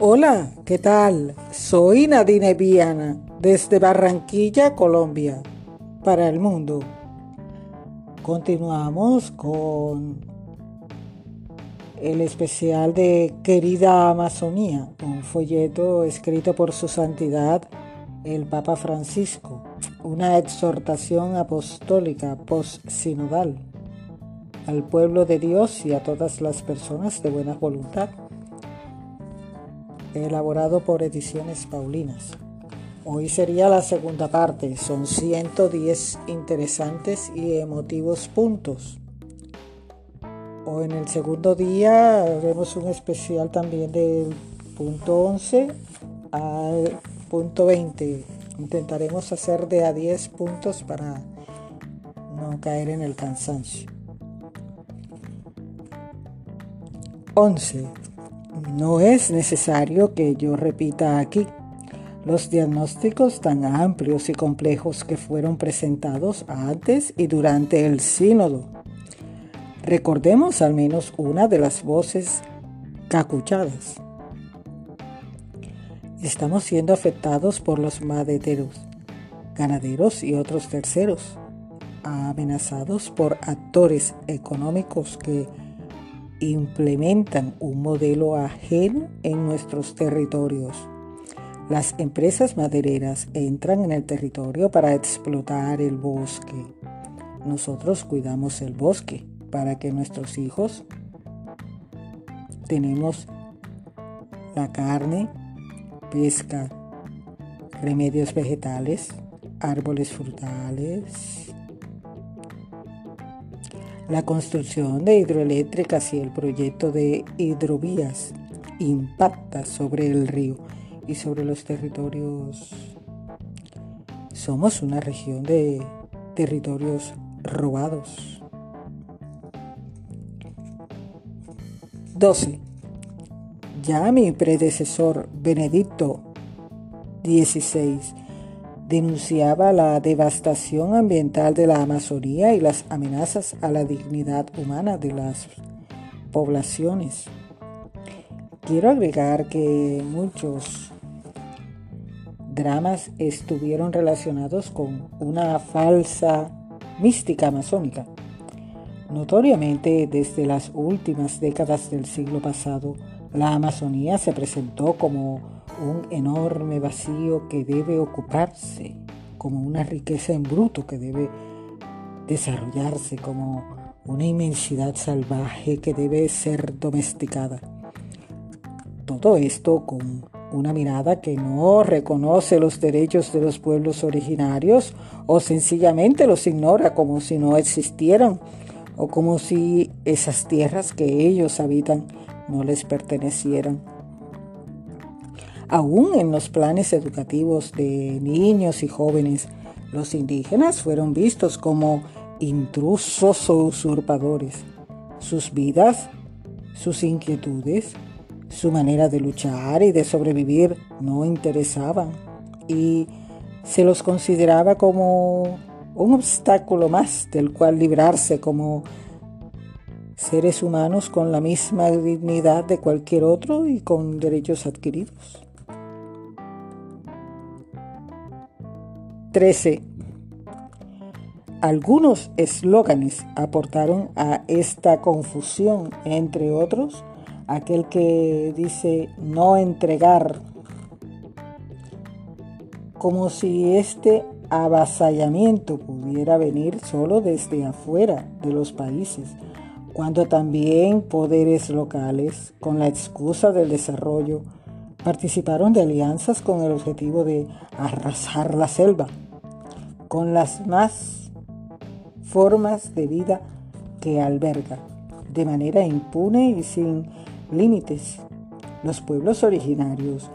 Hola, ¿qué tal? Soy Nadine Viana, desde Barranquilla, Colombia, para el mundo. Continuamos con el especial de Querida Amazonía, un folleto escrito por su santidad el Papa Francisco, una exhortación apostólica post-sinodal al pueblo de Dios y a todas las personas de buena voluntad elaborado por Ediciones Paulinas. Hoy sería la segunda parte, son 110 interesantes y emotivos puntos. O en el segundo día haremos un especial también del punto 11 al punto 20. Intentaremos hacer de a 10 puntos para no caer en el cansancio. 11. No es necesario que yo repita aquí los diagnósticos tan amplios y complejos que fueron presentados antes y durante el sínodo. Recordemos al menos una de las voces cacuchadas. Estamos siendo afectados por los madeteros, ganaderos y otros terceros, amenazados por actores económicos que implementan un modelo ajeno en nuestros territorios. Las empresas madereras entran en el territorio para explotar el bosque. Nosotros cuidamos el bosque para que nuestros hijos tenemos la carne, pesca, remedios vegetales, árboles frutales, la construcción de hidroeléctricas y el proyecto de hidrovías impacta sobre el río y sobre los territorios. Somos una región de territorios robados. 12. Ya mi predecesor Benedicto XVI denunciaba la devastación ambiental de la Amazonía y las amenazas a la dignidad humana de las poblaciones. Quiero agregar que muchos dramas estuvieron relacionados con una falsa mística amazónica. Notoriamente, desde las últimas décadas del siglo pasado, la Amazonía se presentó como un enorme vacío que debe ocuparse, como una riqueza en bruto que debe desarrollarse, como una inmensidad salvaje que debe ser domesticada. Todo esto con una mirada que no reconoce los derechos de los pueblos originarios o sencillamente los ignora como si no existieran o como si esas tierras que ellos habitan no les pertenecieran. Aún en los planes educativos de niños y jóvenes, los indígenas fueron vistos como intrusos o usurpadores. Sus vidas, sus inquietudes, su manera de luchar y de sobrevivir no interesaban y se los consideraba como un obstáculo más del cual librarse como seres humanos con la misma dignidad de cualquier otro y con derechos adquiridos. 13. Algunos eslóganes aportaron a esta confusión, entre otros, aquel que dice no entregar, como si este avasallamiento pudiera venir solo desde afuera de los países, cuando también poderes locales, con la excusa del desarrollo, participaron de alianzas con el objetivo de arrasar la selva con las más formas de vida que alberga, de manera impune y sin límites. Los pueblos originarios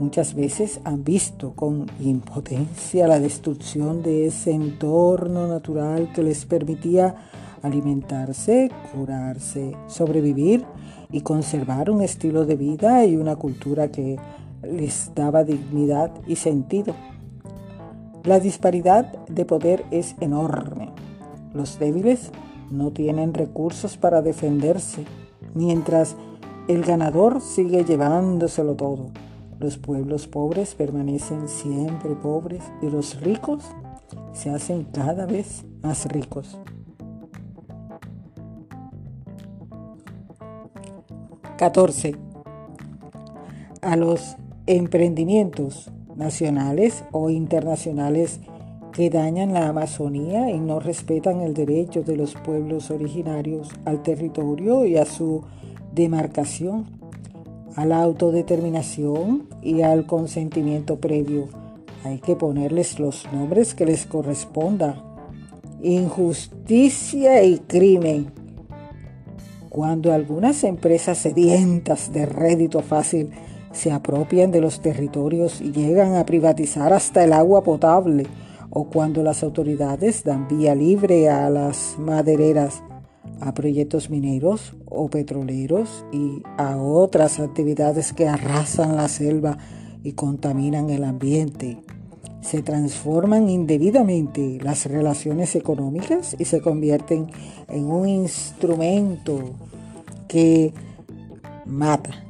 muchas veces han visto con impotencia la destrucción de ese entorno natural que les permitía alimentarse, curarse, sobrevivir y conservar un estilo de vida y una cultura que les daba dignidad y sentido. La disparidad de poder es enorme. Los débiles no tienen recursos para defenderse, mientras El ganador sigue llevándoselo todo. Los pueblos pobres permanecen siempre pobres y los ricos se hacen cada vez más ricos. 14. A los emprendimientos nacionales o internacionales que dañan la Amazonía y no respetan el derecho de los pueblos originarios al territorio y a su demarcación, a la autodeterminación y al consentimiento previo. Hay que ponerles los nombres que les corresponda. Injusticia y crimen cuando algunas empresas sedientas de rédito fácil se apropian de los territorios y llegan a privatizar hasta el agua potable, o cuando las autoridades dan vía libre a las madereras, a proyectos mineros o petroleros y a otras actividades que arrasan la selva y contaminan el ambiente. Se transforman indebidamente las relaciones económicas y se convierten en un instrumento que mata.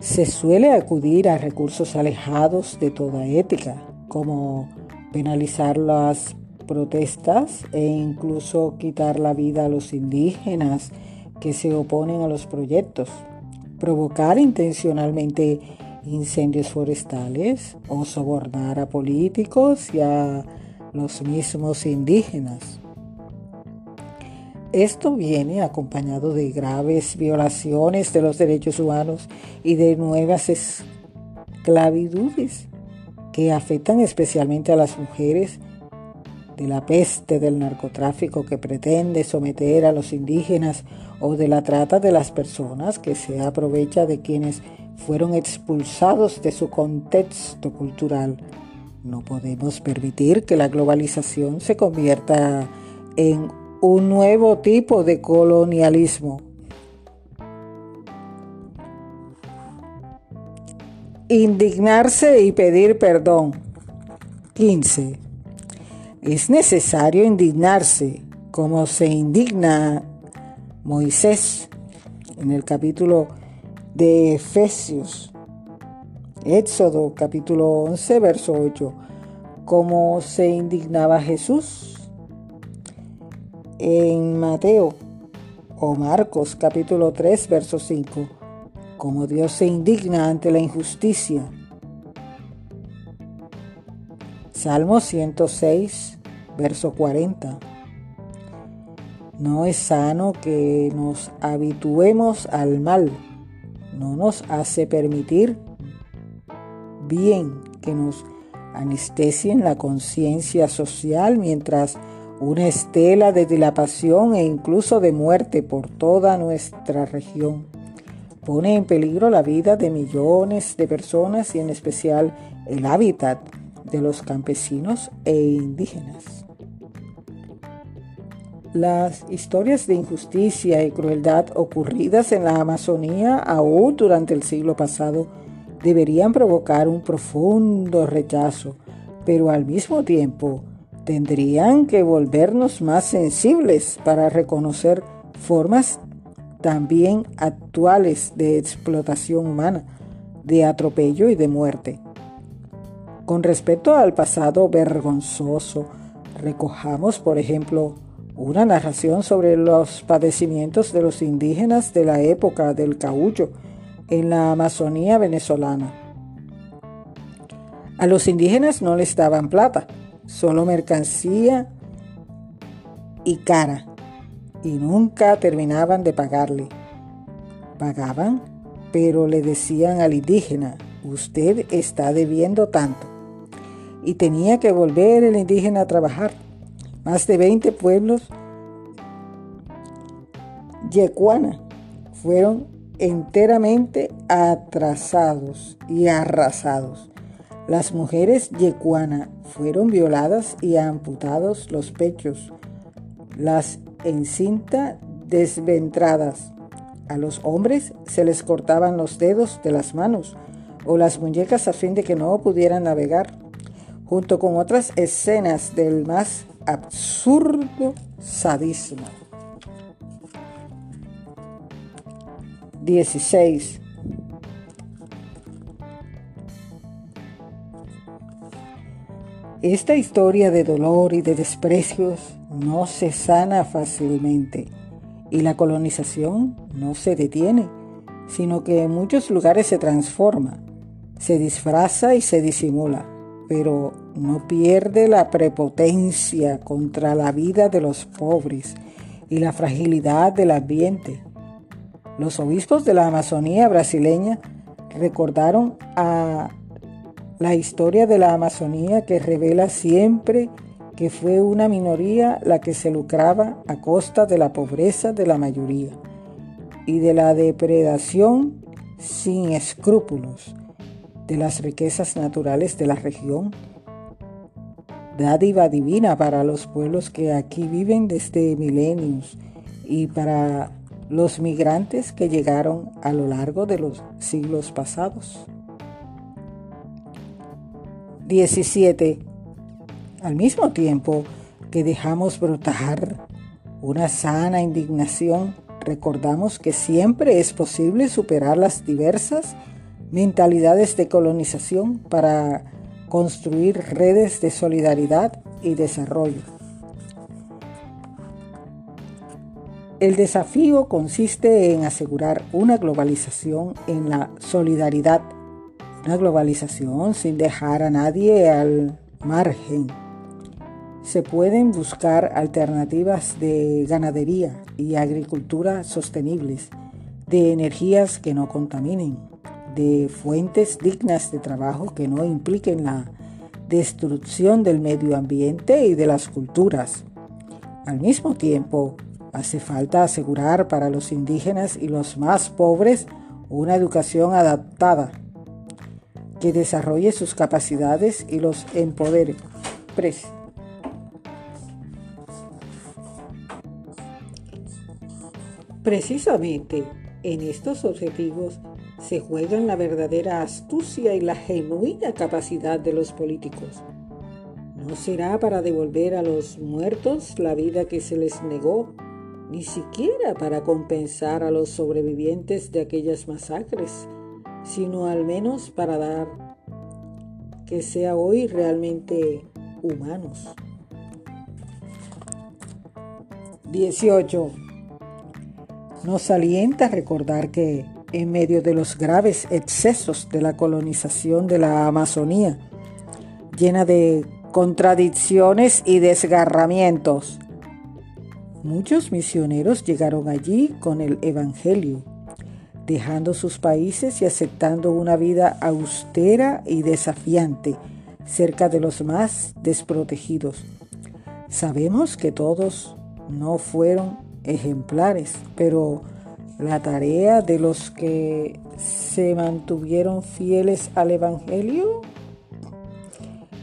Se suele acudir a recursos alejados de toda ética, como penalizar las protestas e incluso quitar la vida a los indígenas que se oponen a los proyectos, provocar intencionalmente incendios forestales o sobornar a políticos y a los mismos indígenas. Esto viene acompañado de graves violaciones de los derechos humanos y de nuevas esclavitudes que afectan especialmente a las mujeres, de la peste del narcotráfico que pretende someter a los indígenas o de la trata de las personas que se aprovecha de quienes fueron expulsados de su contexto cultural. No podemos permitir que la globalización se convierta en un nuevo tipo de colonialismo. Indignarse y pedir perdón. 15. Es necesario indignarse como se indigna Moisés en el capítulo de Efesios, Éxodo capítulo 11, verso 8, como se indignaba Jesús en Mateo o Marcos capítulo 3, verso 5, como Dios se indigna ante la injusticia. Salmo 106, verso 40. No es sano que nos habituemos al mal no nos hace permitir bien que nos anestesien la conciencia social mientras una estela de dilapación e incluso de muerte por toda nuestra región pone en peligro la vida de millones de personas y en especial el hábitat de los campesinos e indígenas. Las historias de injusticia y crueldad ocurridas en la Amazonía aún durante el siglo pasado deberían provocar un profundo rechazo, pero al mismo tiempo tendrían que volvernos más sensibles para reconocer formas también actuales de explotación humana, de atropello y de muerte. Con respecto al pasado vergonzoso, recojamos, por ejemplo, una narración sobre los padecimientos de los indígenas de la época del caucho en la Amazonía venezolana. A los indígenas no les daban plata, solo mercancía y cara, y nunca terminaban de pagarle. Pagaban, pero le decían al indígena, usted está debiendo tanto. Y tenía que volver el indígena a trabajar más de 20 pueblos yecuana fueron enteramente atrasados y arrasados. Las mujeres yecuana fueron violadas y amputados los pechos, las encinta desventradas. A los hombres se les cortaban los dedos de las manos o las muñecas a fin de que no pudieran navegar, junto con otras escenas del más absurdo sadismo. 16. Esta historia de dolor y de desprecios no se sana fácilmente y la colonización no se detiene, sino que en muchos lugares se transforma, se disfraza y se disimula, pero no pierde la prepotencia contra la vida de los pobres y la fragilidad del ambiente. Los obispos de la Amazonía brasileña recordaron a la historia de la Amazonía que revela siempre que fue una minoría la que se lucraba a costa de la pobreza de la mayoría y de la depredación sin escrúpulos de las riquezas naturales de la región. Dádiva divina para los pueblos que aquí viven desde milenios y para los migrantes que llegaron a lo largo de los siglos pasados. 17. Al mismo tiempo que dejamos brotar una sana indignación, recordamos que siempre es posible superar las diversas mentalidades de colonización para construir redes de solidaridad y desarrollo. El desafío consiste en asegurar una globalización en la solidaridad una globalización sin dejar a nadie al margen. Se pueden buscar alternativas de ganadería y agricultura sostenibles, de energías que no contaminen, de fuentes dignas de trabajo que no impliquen la destrucción del medio ambiente y de las culturas. Al mismo tiempo, hace falta asegurar para los indígenas y los más pobres una educación adaptada que desarrolle sus capacidades y los empodere. Precisamente en estos objetivos se juegan la verdadera astucia y la genuina capacidad de los políticos. No será para devolver a los muertos la vida que se les negó, ni siquiera para compensar a los sobrevivientes de aquellas masacres sino al menos para dar que sea hoy realmente humanos. 18. Nos alienta recordar que en medio de los graves excesos de la colonización de la Amazonía, llena de contradicciones y desgarramientos, muchos misioneros llegaron allí con el Evangelio dejando sus países y aceptando una vida austera y desafiante cerca de los más desprotegidos. Sabemos que todos no fueron ejemplares, pero la tarea de los que se mantuvieron fieles al Evangelio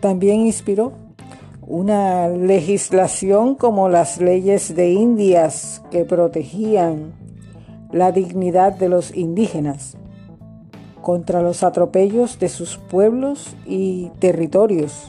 también inspiró una legislación como las leyes de Indias que protegían la dignidad de los indígenas contra los atropellos de sus pueblos y territorios.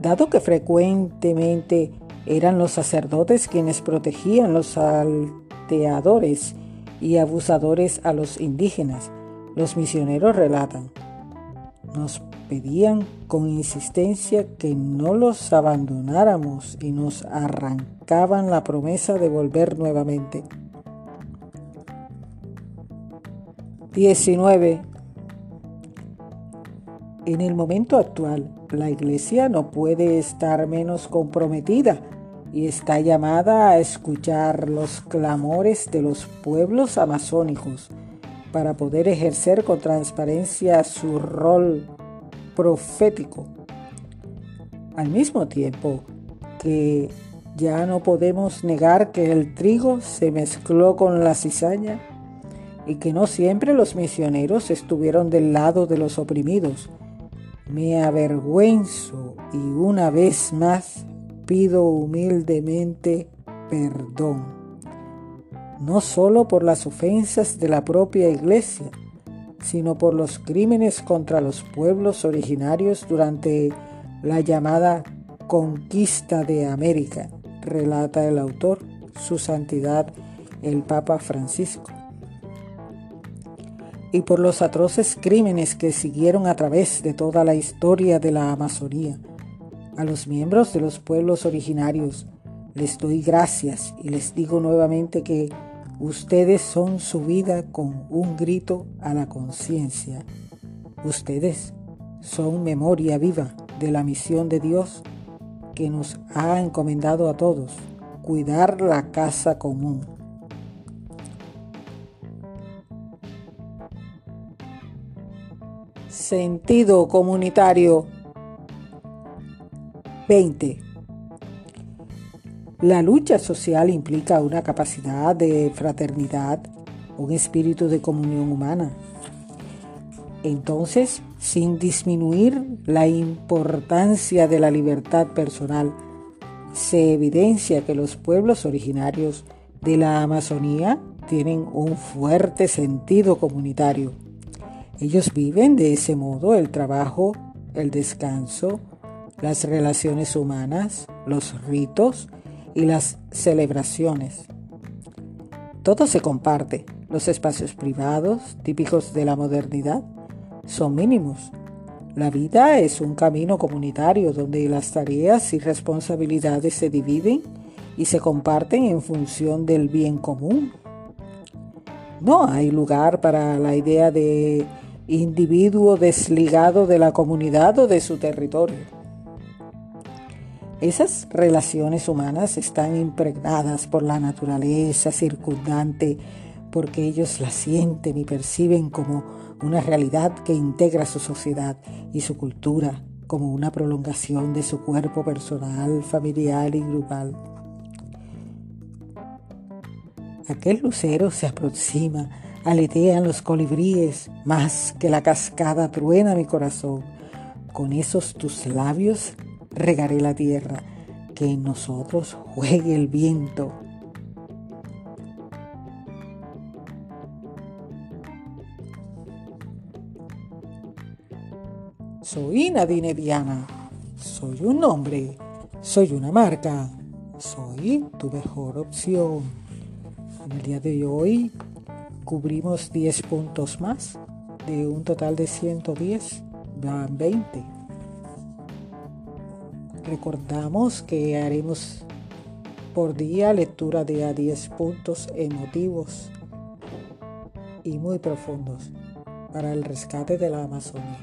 Dado que frecuentemente eran los sacerdotes quienes protegían los salteadores y abusadores a los indígenas, los misioneros relatan, nos pedían con insistencia que no los abandonáramos y nos arrancaban la promesa de volver nuevamente. 19. En el momento actual, la Iglesia no puede estar menos comprometida y está llamada a escuchar los clamores de los pueblos amazónicos para poder ejercer con transparencia su rol profético. Al mismo tiempo que ya no podemos negar que el trigo se mezcló con la cizaña y que no siempre los misioneros estuvieron del lado de los oprimidos. Me avergüenzo y una vez más pido humildemente perdón, no solo por las ofensas de la propia iglesia, sino por los crímenes contra los pueblos originarios durante la llamada conquista de América, relata el autor, su santidad el Papa Francisco y por los atroces crímenes que siguieron a través de toda la historia de la Amazonía. A los miembros de los pueblos originarios les doy gracias y les digo nuevamente que ustedes son su vida con un grito a la conciencia. Ustedes son memoria viva de la misión de Dios que nos ha encomendado a todos, cuidar la casa común. Sentido comunitario 20. La lucha social implica una capacidad de fraternidad, un espíritu de comunión humana. Entonces, sin disminuir la importancia de la libertad personal, se evidencia que los pueblos originarios de la Amazonía tienen un fuerte sentido comunitario. Ellos viven de ese modo el trabajo, el descanso, las relaciones humanas, los ritos y las celebraciones. Todo se comparte. Los espacios privados, típicos de la modernidad, son mínimos. La vida es un camino comunitario donde las tareas y responsabilidades se dividen y se comparten en función del bien común. No hay lugar para la idea de individuo desligado de la comunidad o de su territorio. Esas relaciones humanas están impregnadas por la naturaleza circundante porque ellos la sienten y perciben como una realidad que integra su sociedad y su cultura como una prolongación de su cuerpo personal, familiar y grupal. Aquel lucero se aproxima Aletean los colibríes, más que la cascada truena mi corazón. Con esos tus labios regaré la tierra, que en nosotros juegue el viento. Soy Nadine Diana, soy un hombre, soy una marca, soy tu mejor opción. En el día de hoy cubrimos 10 puntos más de un total de 110, van 20. Recordamos que haremos por día lectura de a 10 puntos emotivos y muy profundos para el rescate de la Amazonia.